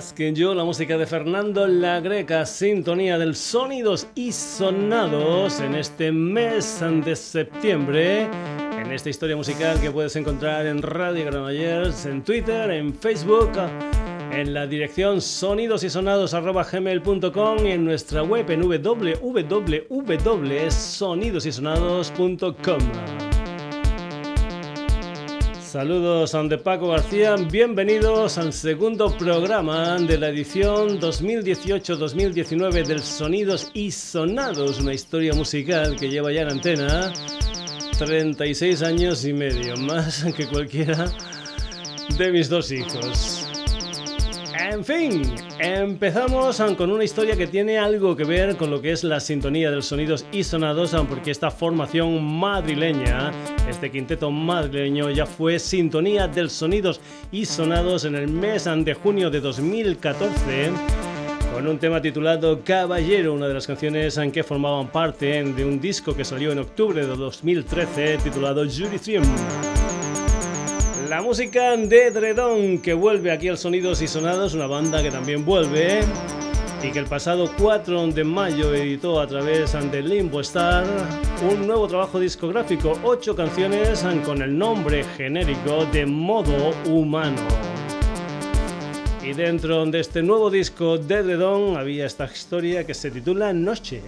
Ask You, la música de Fernando La Greca, sintonía del sonidos y sonados en este mes de septiembre. En esta historia musical que puedes encontrar en Radio Granollers, en Twitter, en Facebook, en la dirección sonidosysonados.gmail.com y en nuestra web en www.sonidosysonados.com. Saludos de Paco García, bienvenidos al segundo programa de la edición 2018-2019 del Sonidos y Sonados, una historia musical que lleva ya en antena 36 años y medio, más que cualquiera de mis dos hijos. En fin, empezamos con una historia que tiene algo que ver con lo que es la sintonía de los sonidos y sonados, porque esta formación madrileña, este quinteto madrileño, ya fue sintonía del sonidos y sonados en el mes de junio de 2014 con un tema titulado Caballero, una de las canciones en que formaban parte de un disco que salió en octubre de 2013 titulado Judicium. La música de Dredon que vuelve aquí al Sonidos y Sonados, una banda que también vuelve y que el pasado 4 de mayo editó a través de Limbo Star un nuevo trabajo discográfico, ocho canciones con el nombre genérico de Modo Humano. Y dentro de este nuevo disco de Dredon había esta historia que se titula Noche,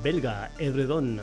belga Edredon.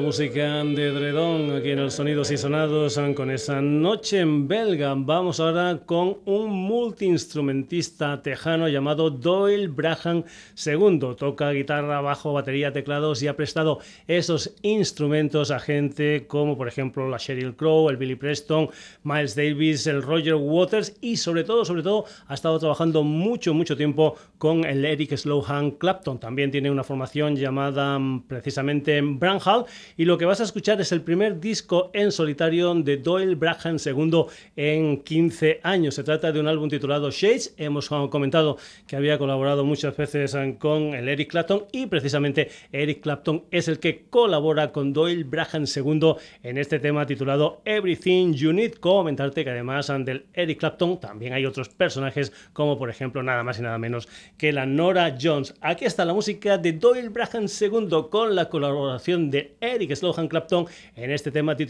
Música de Sonidos y Sonados con esa noche en belga. Vamos ahora con un multiinstrumentista tejano llamado Doyle Braham II. Toca guitarra, bajo, batería, teclados y ha prestado esos instrumentos a gente como por ejemplo la Sheryl Crow, el Billy Preston, Miles Davis, el Roger Waters y sobre todo, sobre todo ha estado trabajando mucho, mucho tiempo con el Eric Slowhan Clapton. También tiene una formación llamada mm, precisamente Hall y lo que vas a escuchar es el primer disco en solitario de Doyle Braham II en 15 años. Se trata de un álbum titulado Shades. Hemos comentado que había colaborado muchas veces eh, con el Eric Clapton y precisamente Eric Clapton es el que colabora con Doyle Braham II en este tema titulado Everything You Need. Comentarte que además del Eric Clapton también hay otros personajes como por ejemplo nada más y nada menos que la Nora Jones. Aquí está la música de Doyle Braham II con la colaboración de Eric Slohan Clapton en este tema titulado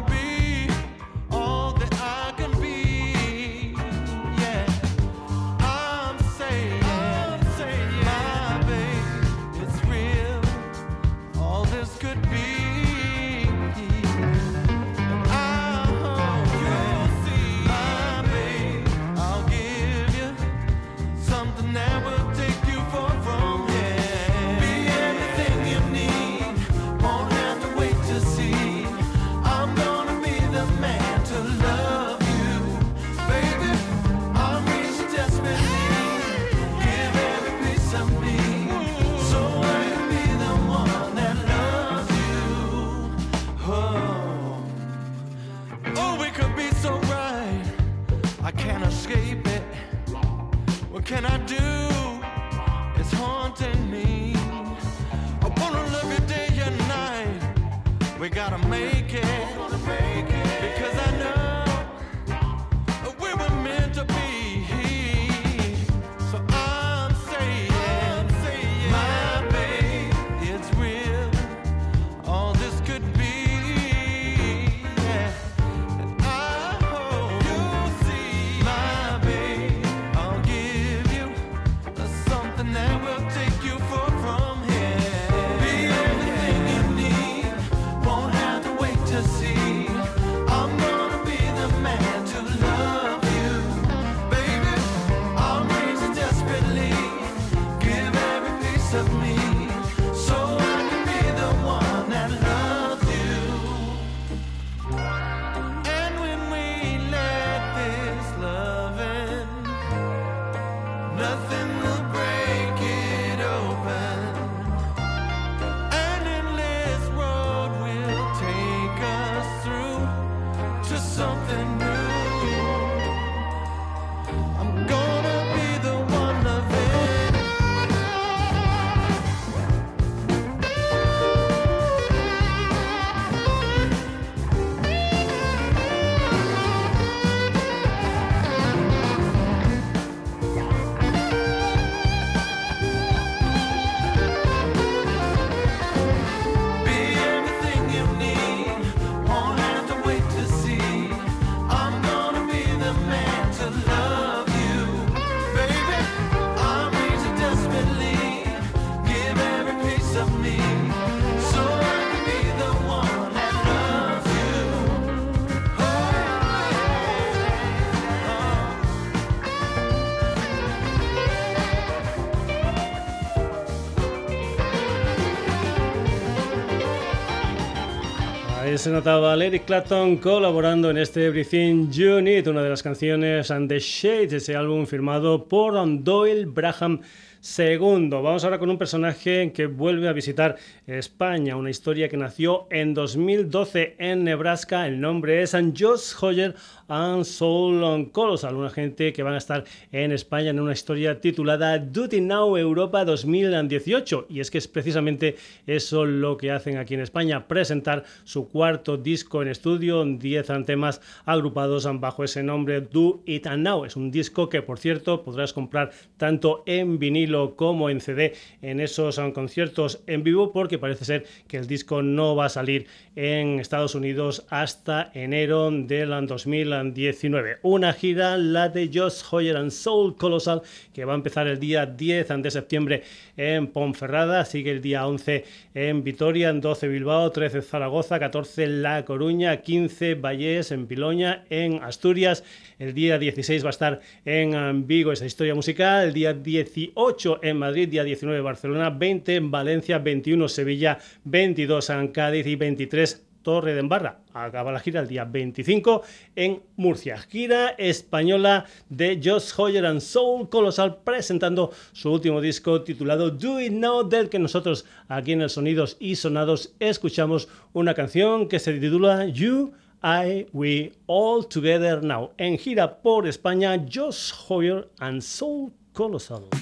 can I do? It's haunting me. I wanna love you day and night. We gotta make it. Se notaba Eric Clapton colaborando en este Everything You Need, una de las canciones and The Shades, ese álbum firmado por Doyle Braham segundo. Vamos ahora con un personaje que vuelve a visitar España, una historia que nació en 2012 en Nebraska. El nombre es Josh Hoyer and Soul Colossal, una gente que van a estar en España en una historia titulada Duty Now Europa 2018. Y es que es precisamente eso lo que hacen aquí en España, presentar su cuarto disco en estudio, 10 temas agrupados bajo ese nombre Do It Now. Es un disco que, por cierto, podrás comprar tanto en vinilo como en CD en esos conciertos en vivo, porque parece ser que el disco no va a salir en Estados Unidos hasta enero del 2018. 19. Una gira, la de Josh Hoyer and Soul Colossal, que va a empezar el día 10 de septiembre en Ponferrada, sigue el día 11 en Vitoria, en 12 Bilbao, 13 Zaragoza, 14 La Coruña, 15 Vallés, en Piloña, en Asturias. El día 16 va a estar en Vigo esa historia musical, el día 18 en Madrid, día 19 Barcelona, 20 en Valencia, 21 Sevilla, 22 en Cádiz y 23 Torre de Embarra. Acaba la gira el día 25 en Murcia. Gira española de Josh Hoyer and Soul Colosal presentando su último disco titulado Do It Now, del que nosotros aquí en el Sonidos y Sonados escuchamos una canción que se titula You, I, We, All Together Now. En gira por España, Josh Hoyer and Soul Colossal.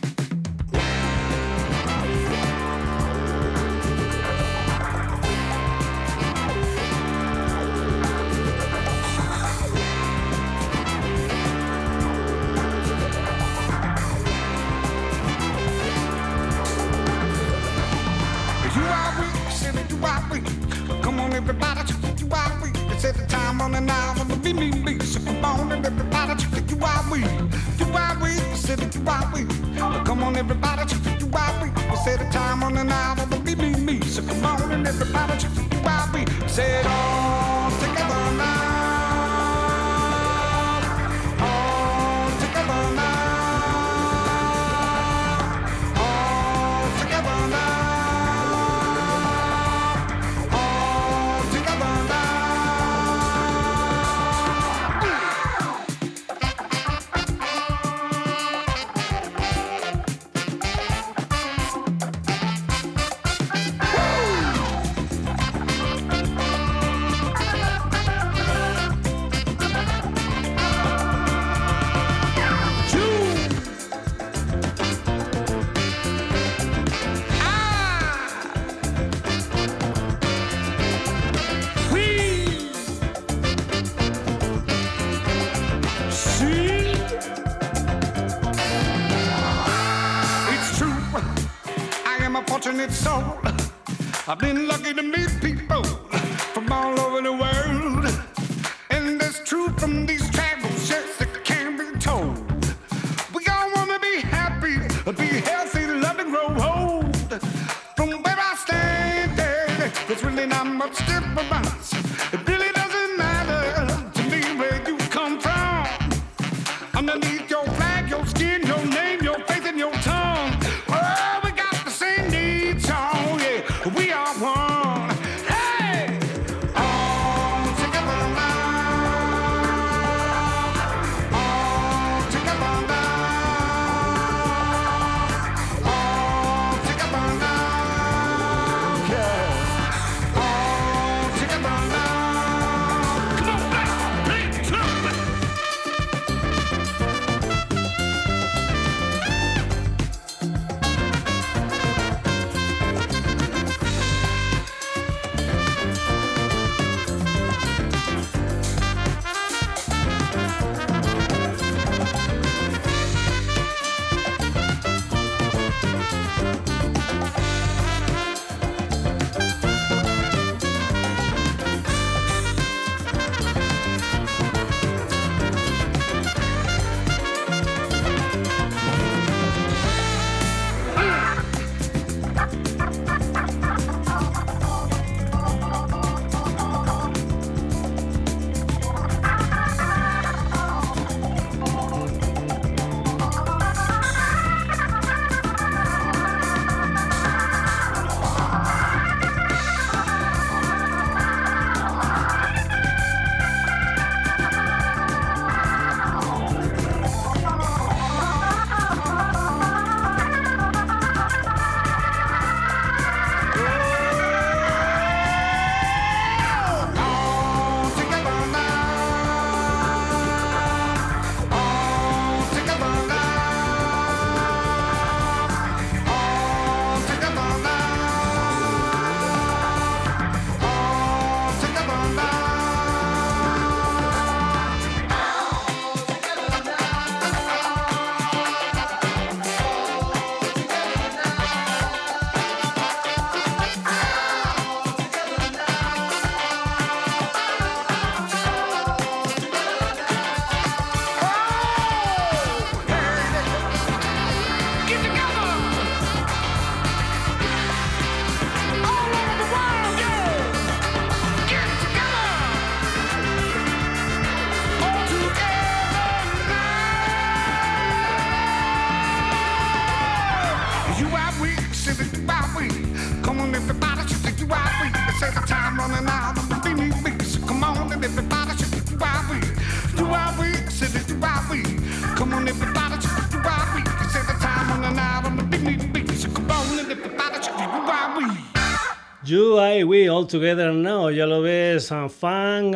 All Together Now, ya lo ves, Fang,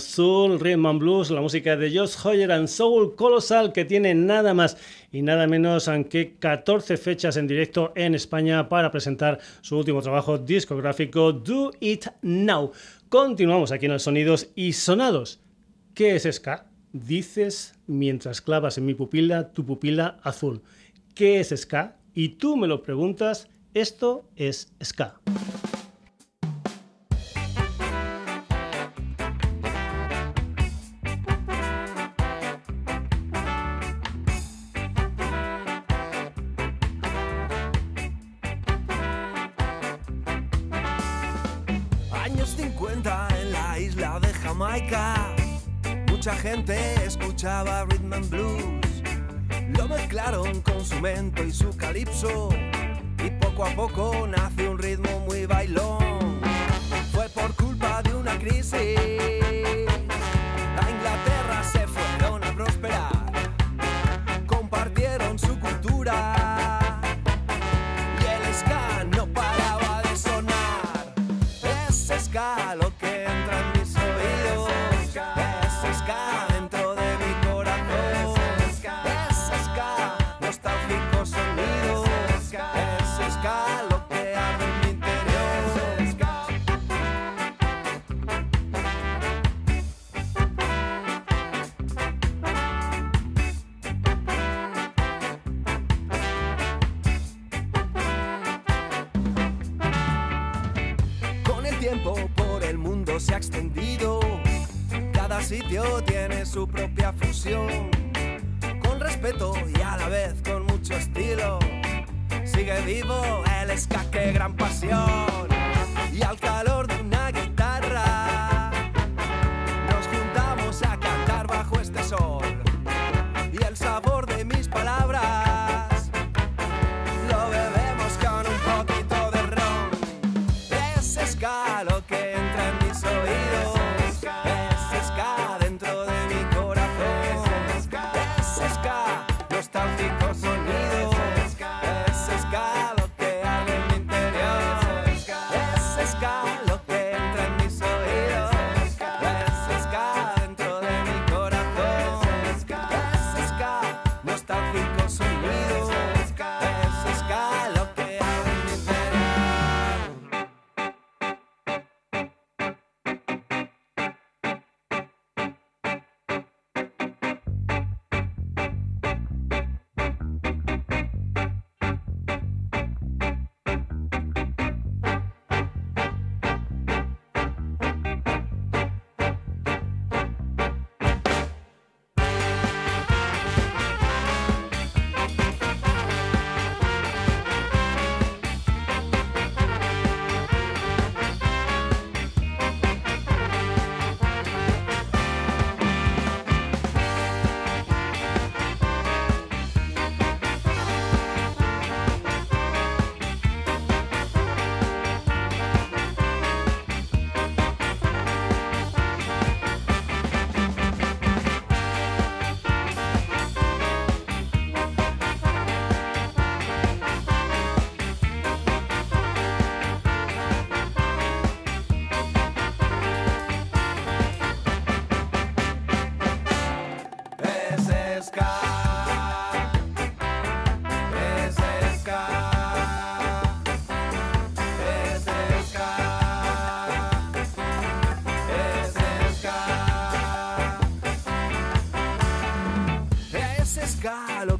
Soul, Rhythm and Blues, la música de Josh Hoyer and Soul Colossal, que tiene nada más y nada menos que 14 fechas en directo en España para presentar su último trabajo discográfico, Do It Now. Continuamos aquí en los sonidos y sonados. ¿Qué es ska? Dices mientras clavas en mi pupila tu pupila azul. ¿Qué es ska? Y tú me lo preguntas, esto es ska. Y su calipso. Y poco a poco nace un ritmo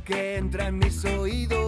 que entra en mis oídos.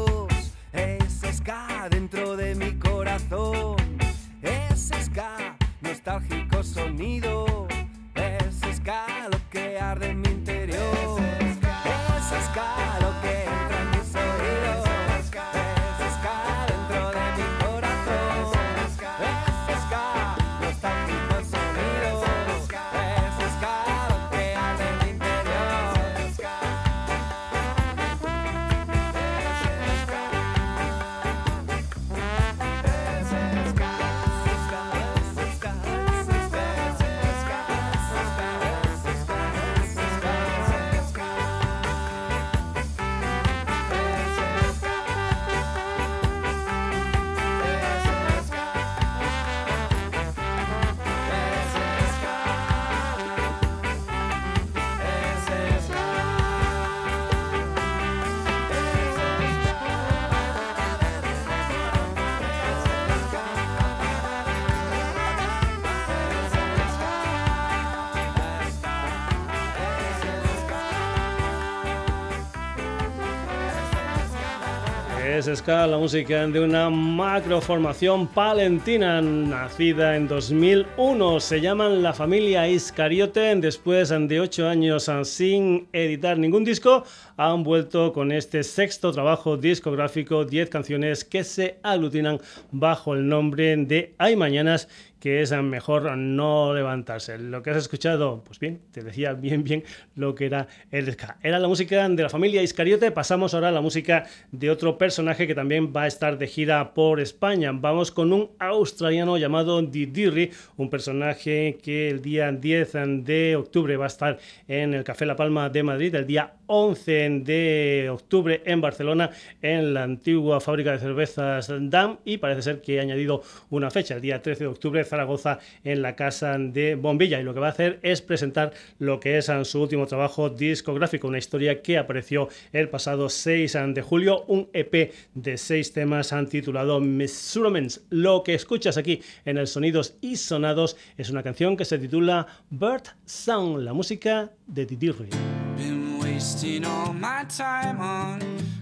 Es la música de una macroformación palentina nacida en 2001. Se llaman La Familia Iscariote. Después de ocho años sin editar ningún disco, han vuelto con este sexto trabajo discográfico, 10 canciones que se aglutinan bajo el nombre de Hay Mañanas que es mejor no levantarse. Lo que has escuchado, pues bien, te decía bien, bien lo que era el ska. Era la música de la familia Iscariote. Pasamos ahora a la música de otro personaje que también va a estar de gira por España. Vamos con un australiano llamado Didirri, un personaje que el día 10 de octubre va a estar en el Café La Palma de Madrid, el día 11 de octubre en Barcelona, en la antigua fábrica de cervezas DAM, y parece ser que ha añadido una fecha, el día 13 de octubre Zaragoza en la casa de Bombilla y lo que va a hacer es presentar lo que es su último trabajo discográfico, una historia que apareció el pasado 6 de julio, un EP de seis temas titulado Measurements. Lo que escuchas aquí en el Sonidos y Sonados es una canción que se titula Bird Sound, la música de Didi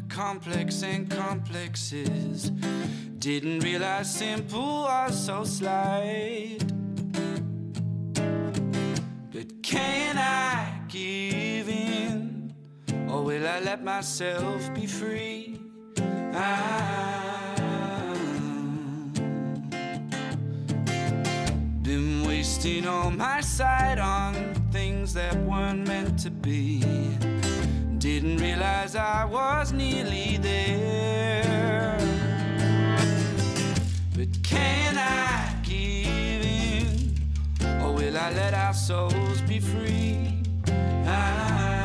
complex and complexes. Didn't realize simple was so slight. But can I give in? Or will I let myself be free? I've been wasting all my sight on things that weren't meant to be. Didn't realize I was nearly there. But can I give in? Or will I let our souls be free? in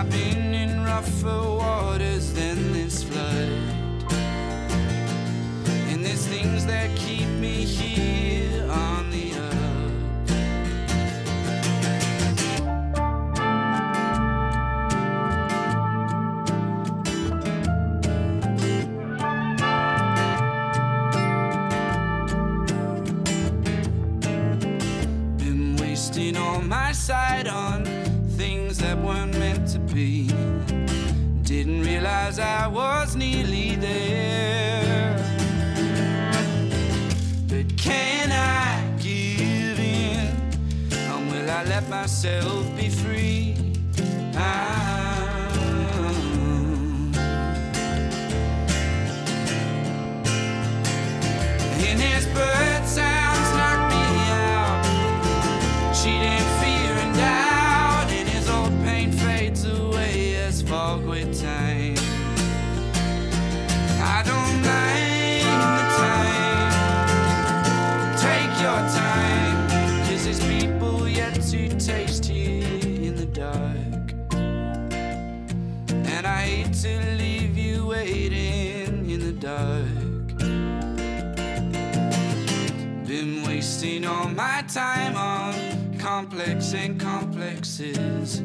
I've been in rougher waters than this flood. And there's things that Didn't I was nearly there. But can I give in? Or will I let myself be free? I in his bird time on complex and complexes.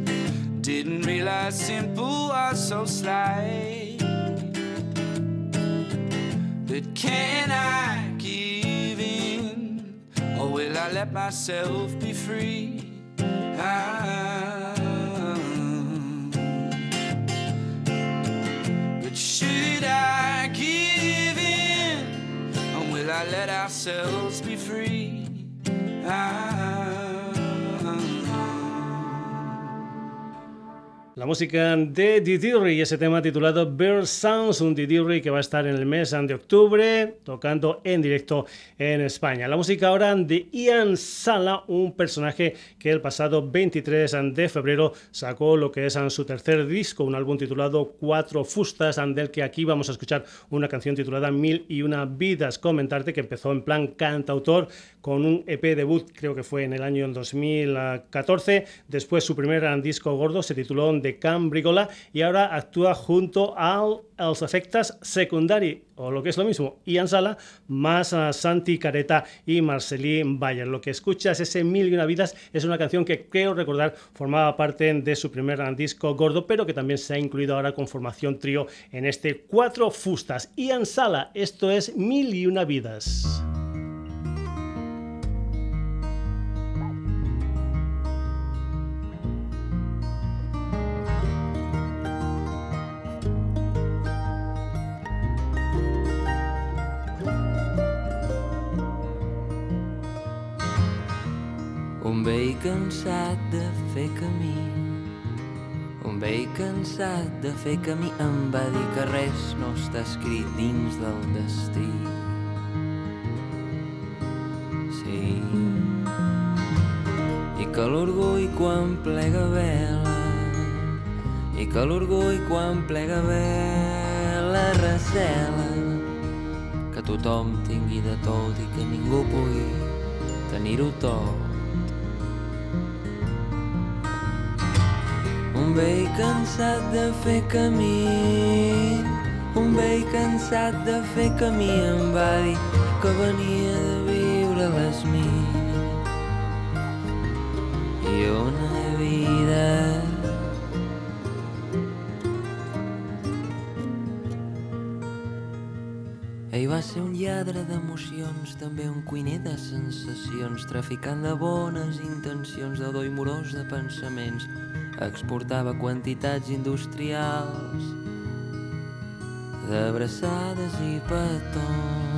Didn't realize simple was so slight. But can I give in? Or will I let myself be free? I but should I give in? Or will I let ourselves be free? I La música de Didirri y ese tema titulado Bird Sounds, un Didirri que va a estar en el mes de octubre tocando en directo en España. La música ahora de Ian Sala, un personaje que el pasado 23 de febrero sacó lo que es su tercer disco, un álbum titulado Cuatro Fustas, del que aquí vamos a escuchar una canción titulada Mil y una vidas. Comentarte que empezó en plan cantautor con un EP debut, creo que fue en el año 2014. Después su primer disco gordo se tituló de Cambrigola y ahora actúa junto a los efectos secundari o lo que es lo mismo, Ian Sala, más a Santi Careta y Marcelín Bayer. Lo que escuchas, ese Mil y una vidas, es una canción que creo recordar formaba parte de su primer disco gordo, pero que también se ha incluido ahora con formación trío en este Cuatro Fustas. Ian Sala, esto es Mil y una vidas. Vell cansat de fer camí. Un vell cansat de fer camí em va dir que res no està escrit dins del destí. Sí. I que l'orgull quan plega vela i que l'orgull quan plega vela recela. Que tothom tingui de tot i que ningú pugui tenir-ho tot vell cansat de fer camí, un vell cansat de fer camí. Em va dir que venia de viure les mil. I una vida Ell va ser un lladre d'emocions, també un cuiner de sensacions, traficant de bones intencions, de doi morós de pensaments, exportava quantitats industrials d'abraçades i petons.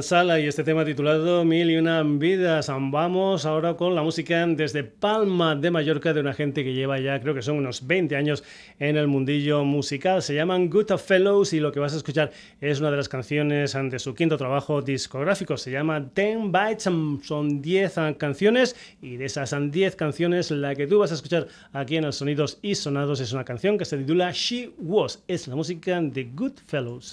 Sala y este tema titulado Mil y una vidas. Vamos ahora con la música desde Palma de Mallorca de una gente que lleva ya creo que son unos 20 años en el mundillo musical. Se llaman Good Fellows y lo que vas a escuchar es una de las canciones de su quinto trabajo discográfico. Se llama Ten Bytes. Son 10 canciones y de esas 10 canciones la que tú vas a escuchar aquí en el Sonidos y Sonados es una canción que se titula She Was. Es la música de Good Fellows.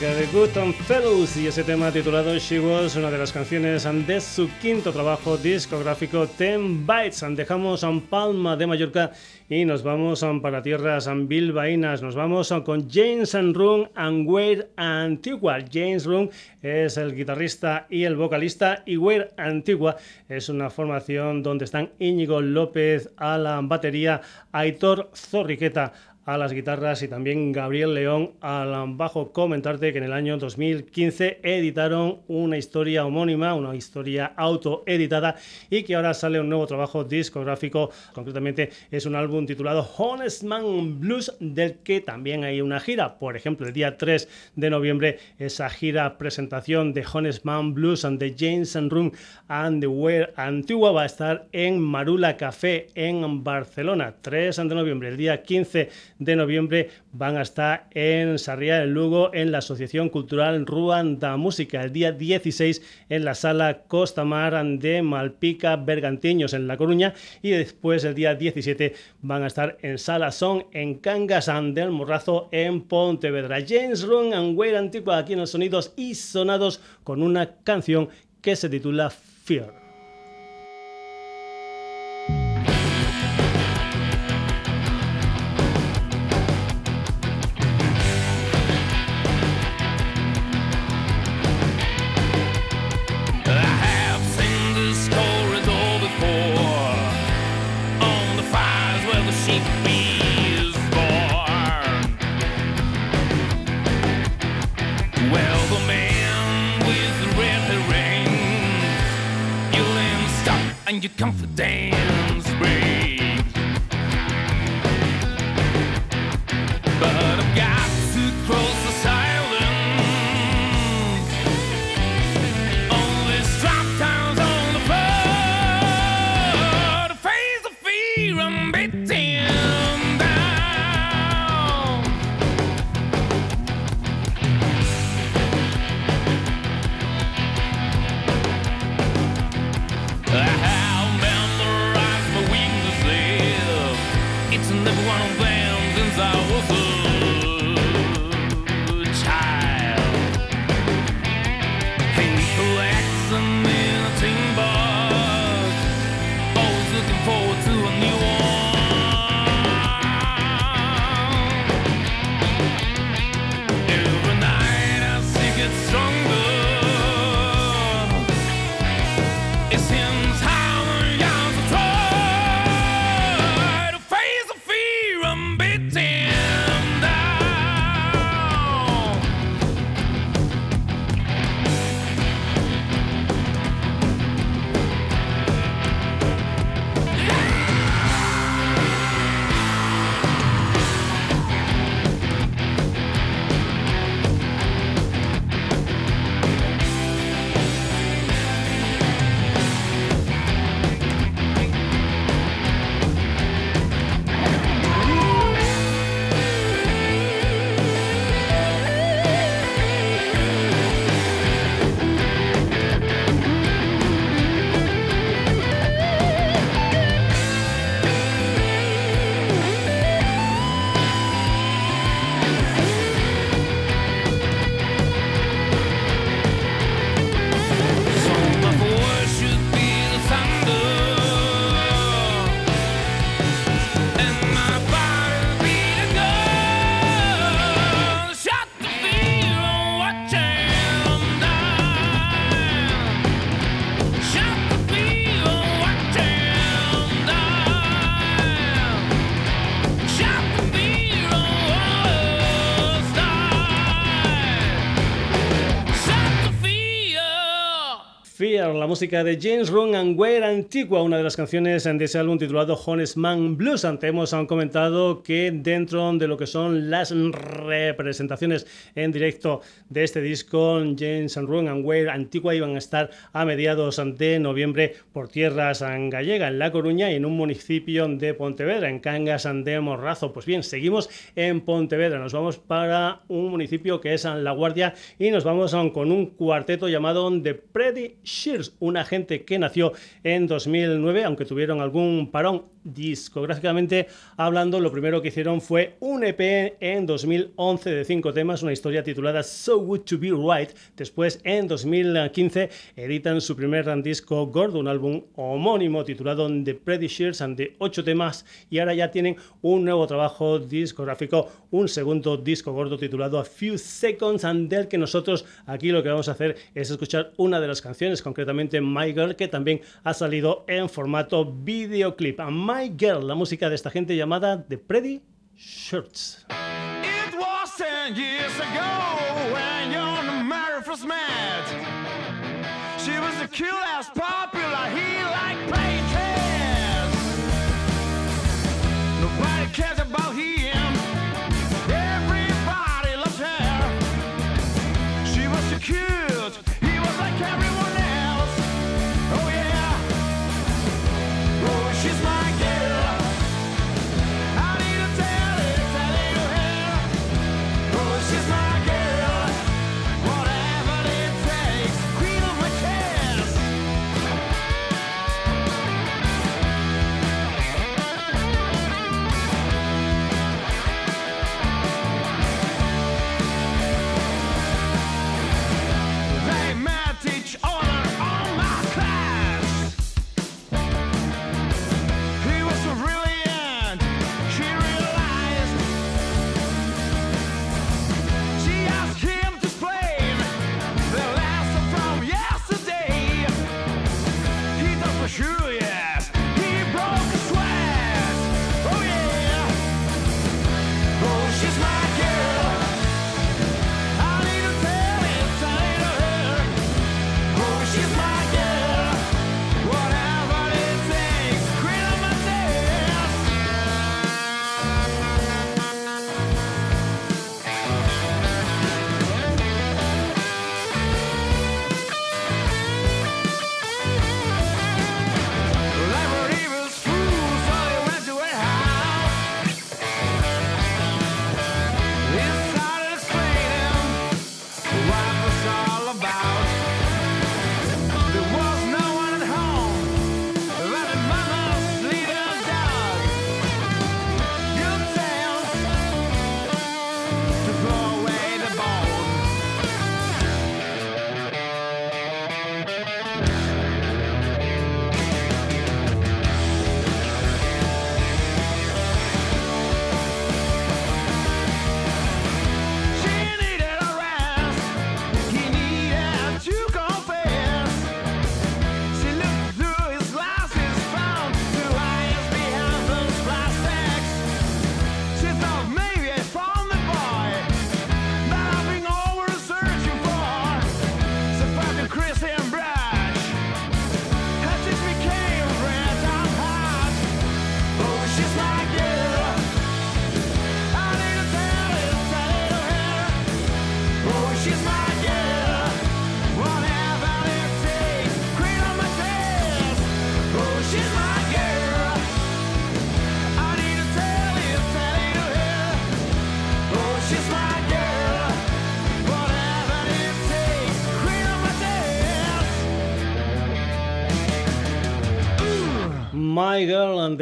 De Good Fellows y ese tema titulado She Was, una de las canciones de su quinto trabajo discográfico Ten Bytes. Dejamos a Palma de Mallorca y nos vamos para tierras bilbaínas. Nos vamos con James Run and Wade Antigua. James Run es el guitarrista y el vocalista y Wade Antigua es una formación donde están Íñigo López a batería, Aitor Zorriqueta a las guitarras y también Gabriel León al bajo. Comentarte que en el año 2015 editaron una historia homónima, una historia autoeditada y que ahora sale un nuevo trabajo discográfico. Concretamente es un álbum titulado Honest Man Blues del que también hay una gira. Por ejemplo, el día 3 de noviembre esa gira presentación de Honest Man Blues and the James and Room and the Wear Antigua va a estar en Marula Café en Barcelona. 3 de noviembre, el día 15 de noviembre van a estar en Sarriá, en Lugo, en la Asociación Cultural Ruanda Música. El día 16 en la Sala Costa Mar de Malpica, Bergantiños, en La Coruña. Y después, el día 17, van a estar en Sala Son, en Cangas del Morrazo, en Pontevedra. James Run and Wade Antigua, aquí en los Sonidos y Sonados, con una canción que se titula Fear. Música de James Run and Where Antigua, una de las canciones de ese álbum titulado Honest Man Blues. Antes hemos comentado que dentro de lo que son las representaciones en directo de este disco, James Run and Where Antigua iban a estar a mediados de noviembre por tierras gallega, en La Coruña y en un municipio de Pontevedra, en Cangas de Morrazo. Pues bien, seguimos en Pontevedra, nos vamos para un municipio que es La Guardia y nos vamos con un cuarteto llamado The Pretty Shears una gente que nació en 2009, aunque tuvieron algún parón Discográficamente hablando, lo primero que hicieron fue un EP en 2011 de cinco temas, una historia titulada So Good to Be Right. Después, en 2015, editan su primer disco gordo, un álbum homónimo titulado The Pretty Shears, de ocho temas, y ahora ya tienen un nuevo trabajo discográfico, un segundo disco gordo titulado A Few Seconds, and del que nosotros aquí lo que vamos a hacer es escuchar una de las canciones, concretamente My Girl, que también ha salido en formato videoclip. My Girl, la música de esta gente llamada The Pretty Shirts. It was 10 years ago when. She was popular,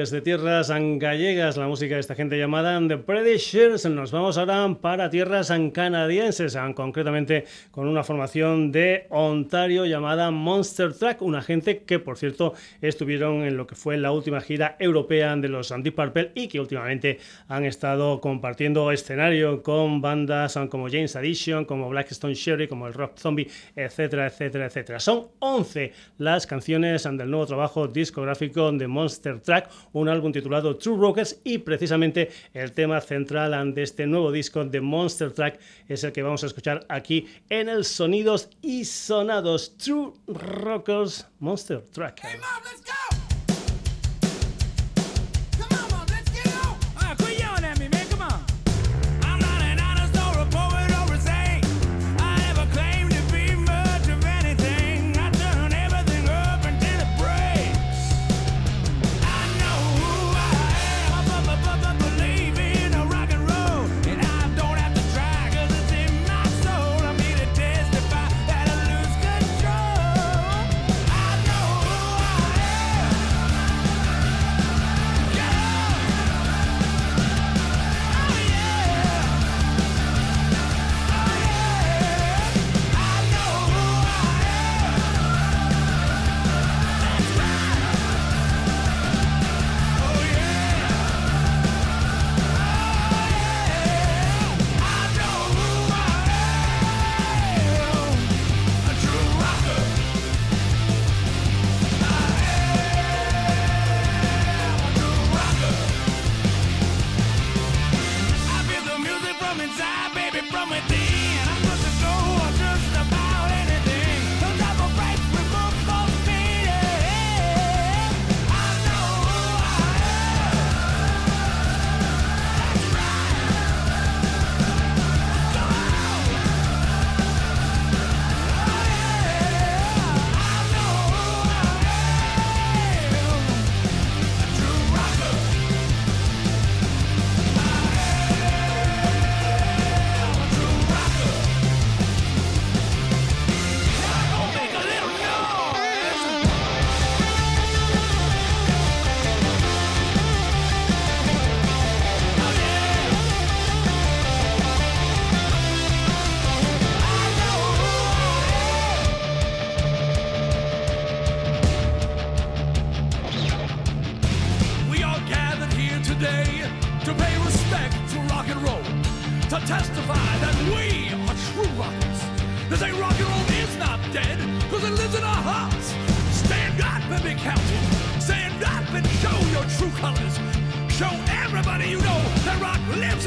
desde tierras gallegas, la música de esta gente llamada The Predishers. Nos vamos ahora para tierras canadienses, concretamente con una formación de Ontario llamada Monster Track, una gente que por cierto estuvieron en lo que fue la última gira europea de los Deep Purple y que últimamente han estado compartiendo escenario con bandas como James Addition, como Blackstone Sherry, como el Rock Zombie, etcétera, etcétera, etcétera. Son 11 las canciones del nuevo trabajo discográfico de Monster Track, un álbum titulado True Rockers y precisamente el tema central de este nuevo disco de Monster Track es el que vamos a escuchar aquí en el Sonidos y Sonados True Rockers Monster Track. never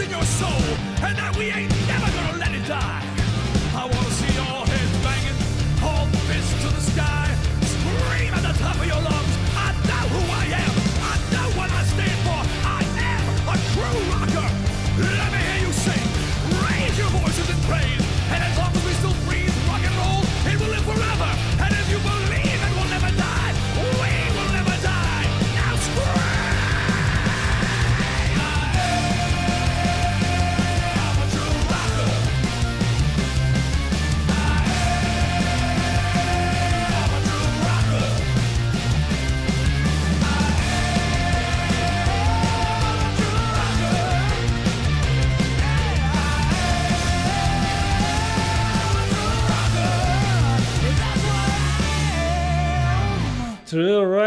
in your soul and that we ain't never gonna let it die.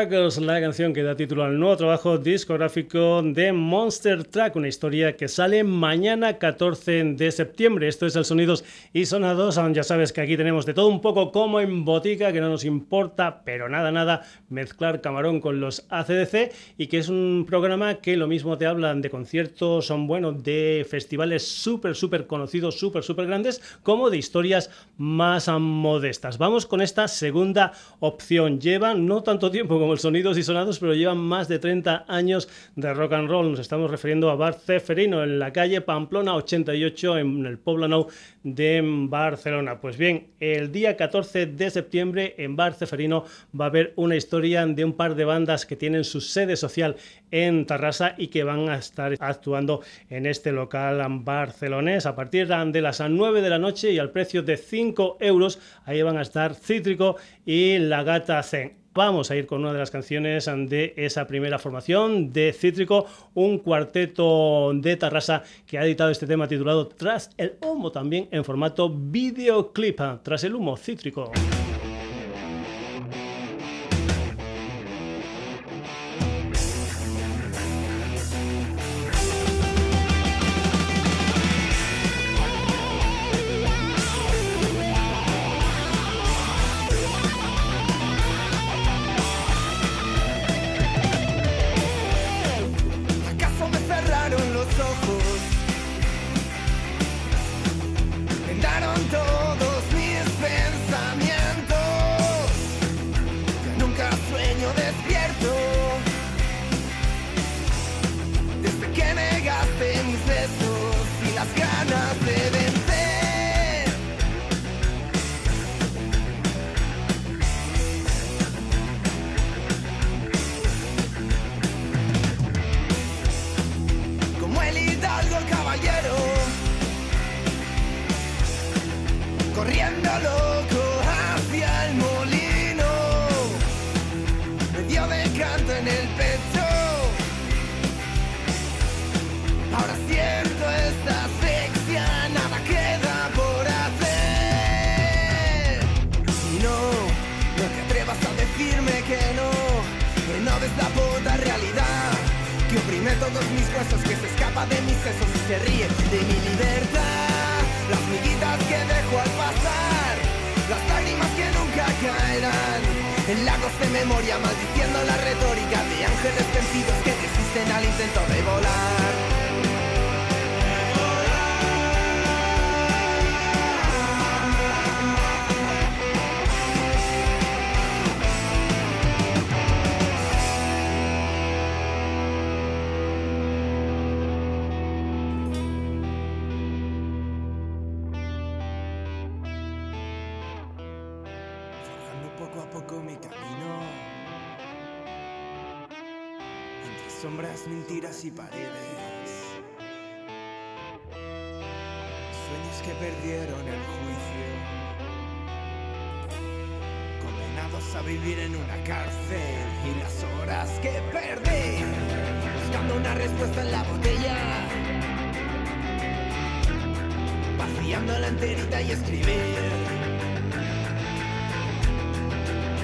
La canción que da título al nuevo trabajo discográfico de Monster Track, una historia que sale mañana 14 de septiembre. Esto es el Sonidos y Sonados, ya sabes que aquí tenemos de todo un poco como en botica, que no nos importa, pero nada, nada, mezclar camarón con los ACDC y que es un programa que lo mismo te hablan de conciertos, son bueno, de festivales súper, súper conocidos, súper, súper grandes, como de historias más modestas. Vamos con esta segunda opción. Lleva no tanto tiempo como Sonidos y Sonados, pero llevan más de 30 años de rock and roll. Nos estamos refiriendo a Bar Ceferino en la calle Pamplona 88 en el Poblenou de Barcelona. Pues bien, el día 14 de septiembre en Bar Ceferino va a haber una historia de un par de bandas que tienen su sede social en Tarrasa y que van a estar actuando en este local barcelonés a partir de las 9 de la noche y al precio de 5 euros. Ahí van a estar Cítrico y La Gata Zen. Vamos a ir con una de las canciones de esa primera formación de Cítrico, un cuarteto de Tarrasa que ha editado este tema titulado Tras el Humo, también en formato videoclip. Tras el Humo, Cítrico. Todos mis huesos, que se escapa de mis sesos y se ríe de mi libertad. Las miguitas que dejo al pasar, las lágrimas que nunca caerán. En lagos de memoria, maldiciendo la retórica de ángeles vencidos que resisten al intento de volar. Mentiras y paredes. Sueños que perdieron el juicio. Condenados a vivir en una cárcel y las horas que perdí. Buscando una respuesta en la botella. Vaciándola enterita y escribir.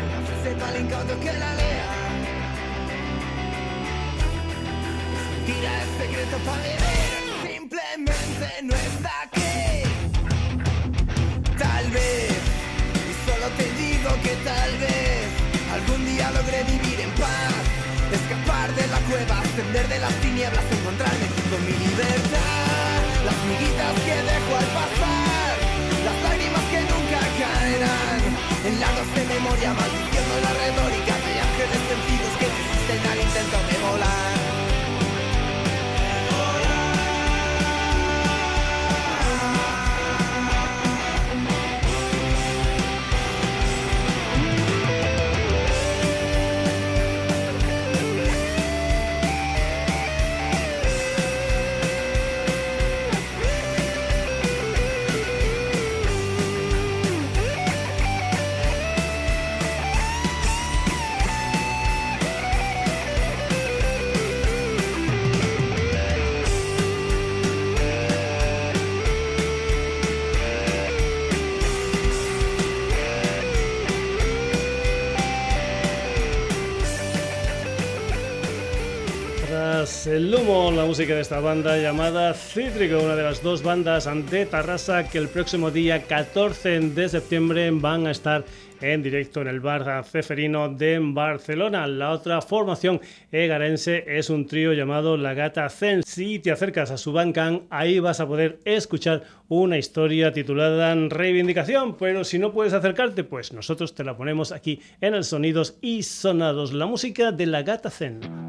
Una frase para que la lea. El secreto para vivir. Simplemente no está aquí. Tal vez, y solo te digo que tal vez algún día logré descender de las tinieblas, encontrarme con mi libertad. Las miguitas que dejo al pasar, las lágrimas que nunca caerán. En lagos de memoria, maldiciendo la retórica de ángeles sentidos que resisten al intento de volar. El humo, la música de esta banda llamada Cítrico, una de las dos bandas de Tarrasa que el próximo día 14 de septiembre van a estar en directo en el bar Ceferino de Barcelona. La otra formación egarense es un trío llamado La Gata Zen. Si te acercas a su Bandcamp, ahí vas a poder escuchar una historia titulada Reivindicación, pero si no puedes acercarte, pues nosotros te la ponemos aquí en el Sonidos y Sonados, la música de La Gata Zen.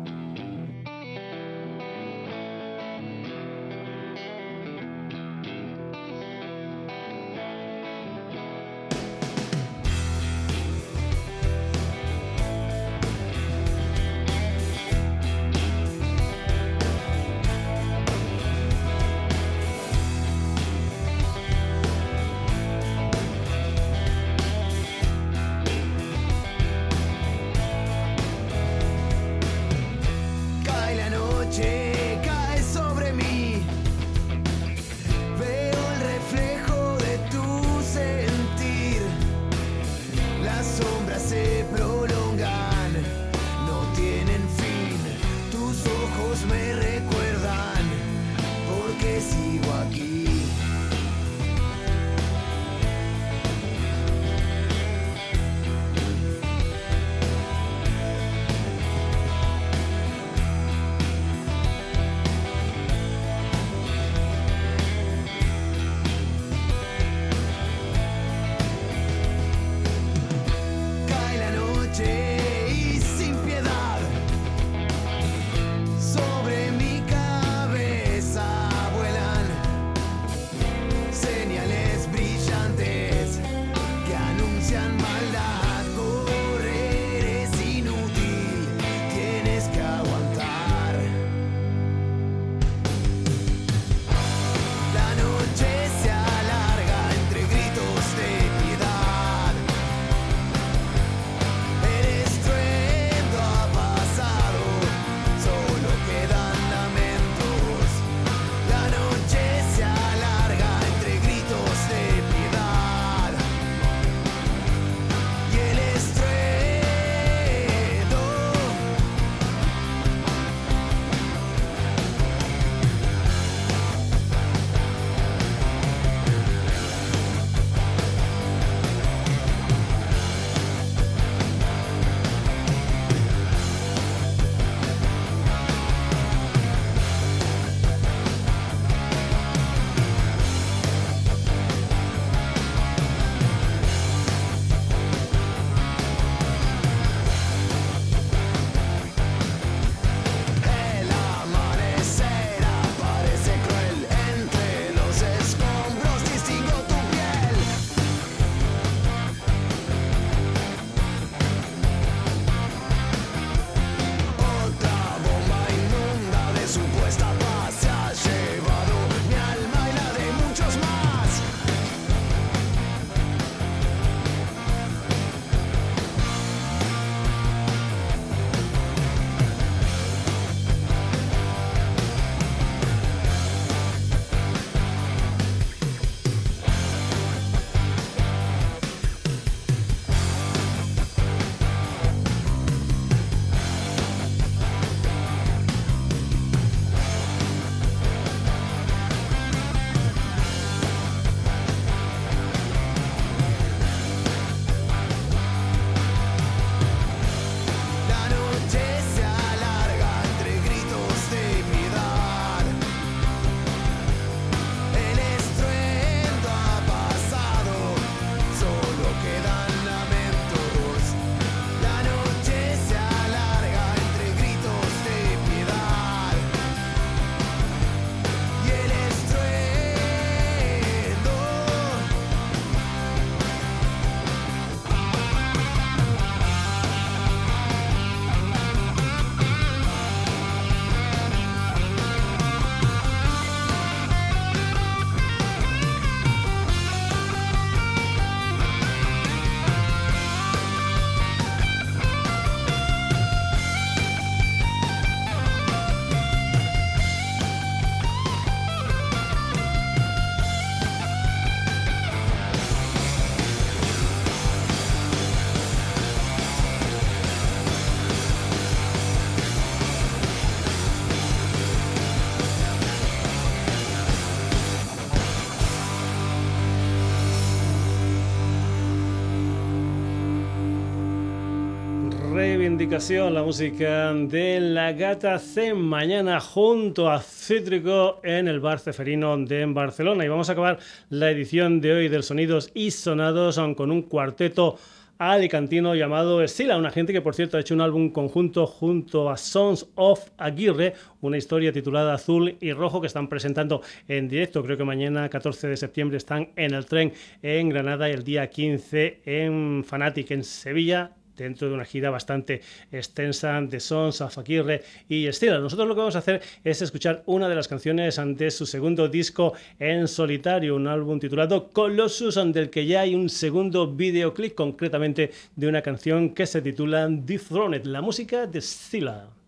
La música de La Gata C mañana junto a Cítrico en el Bar Ceferino de Barcelona. Y vamos a acabar la edición de hoy del Sonidos y Sonados con un cuarteto alicantino llamado Estila, una gente que por cierto ha hecho un álbum conjunto junto a Sons of Aguirre, una historia titulada Azul y Rojo que están presentando en directo. Creo que mañana 14 de septiembre están en el tren en Granada y el día 15 en Fanatic en Sevilla dentro de una gira bastante extensa de Sons, Fakirre y Estila. Nosotros lo que vamos a hacer es escuchar una de las canciones ante su segundo disco en solitario, un álbum titulado Colossus, del que ya hay un segundo videoclip, concretamente de una canción que se titula Dethroned, la música de Estila.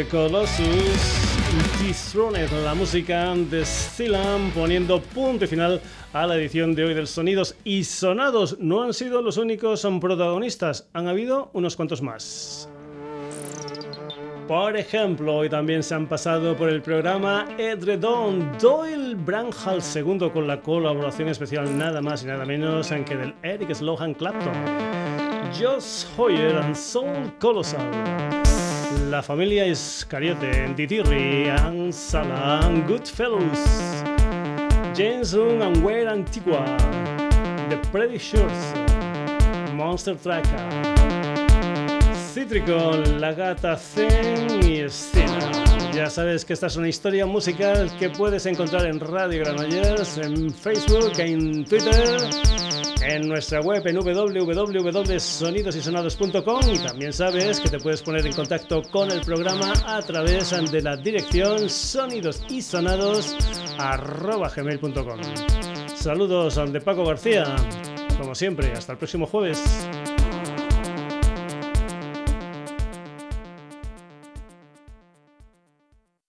De Colossus. Dethroned, la música de Stilam, poniendo punto final a la edición de hoy del Sonidos y Sonados. No han sido los únicos protagonistas, han habido unos cuantos más. Por ejemplo, hoy también se han pasado por el programa Edredon Doyle Branhall II con la colaboración especial nada más y nada menos que del Eric Slohan Clapton, Josh Hoyer and Soul Colossal. La familia Iscariote, Didirri, Ansala, Goodfellows, James Young and Where Antigua, The Shorts, Monster Tracker, Cítrico, La Gata Zen y Escena. Ya sabes que esta es una historia musical que puedes encontrar en Radio Granollers, en Facebook, en Twitter en nuestra web en www.sonidosysonados.com y también sabes que te puedes poner en contacto con el programa a través de la dirección sonidosysonados.gmail.com Saludos de Paco García, como siempre, hasta el próximo jueves.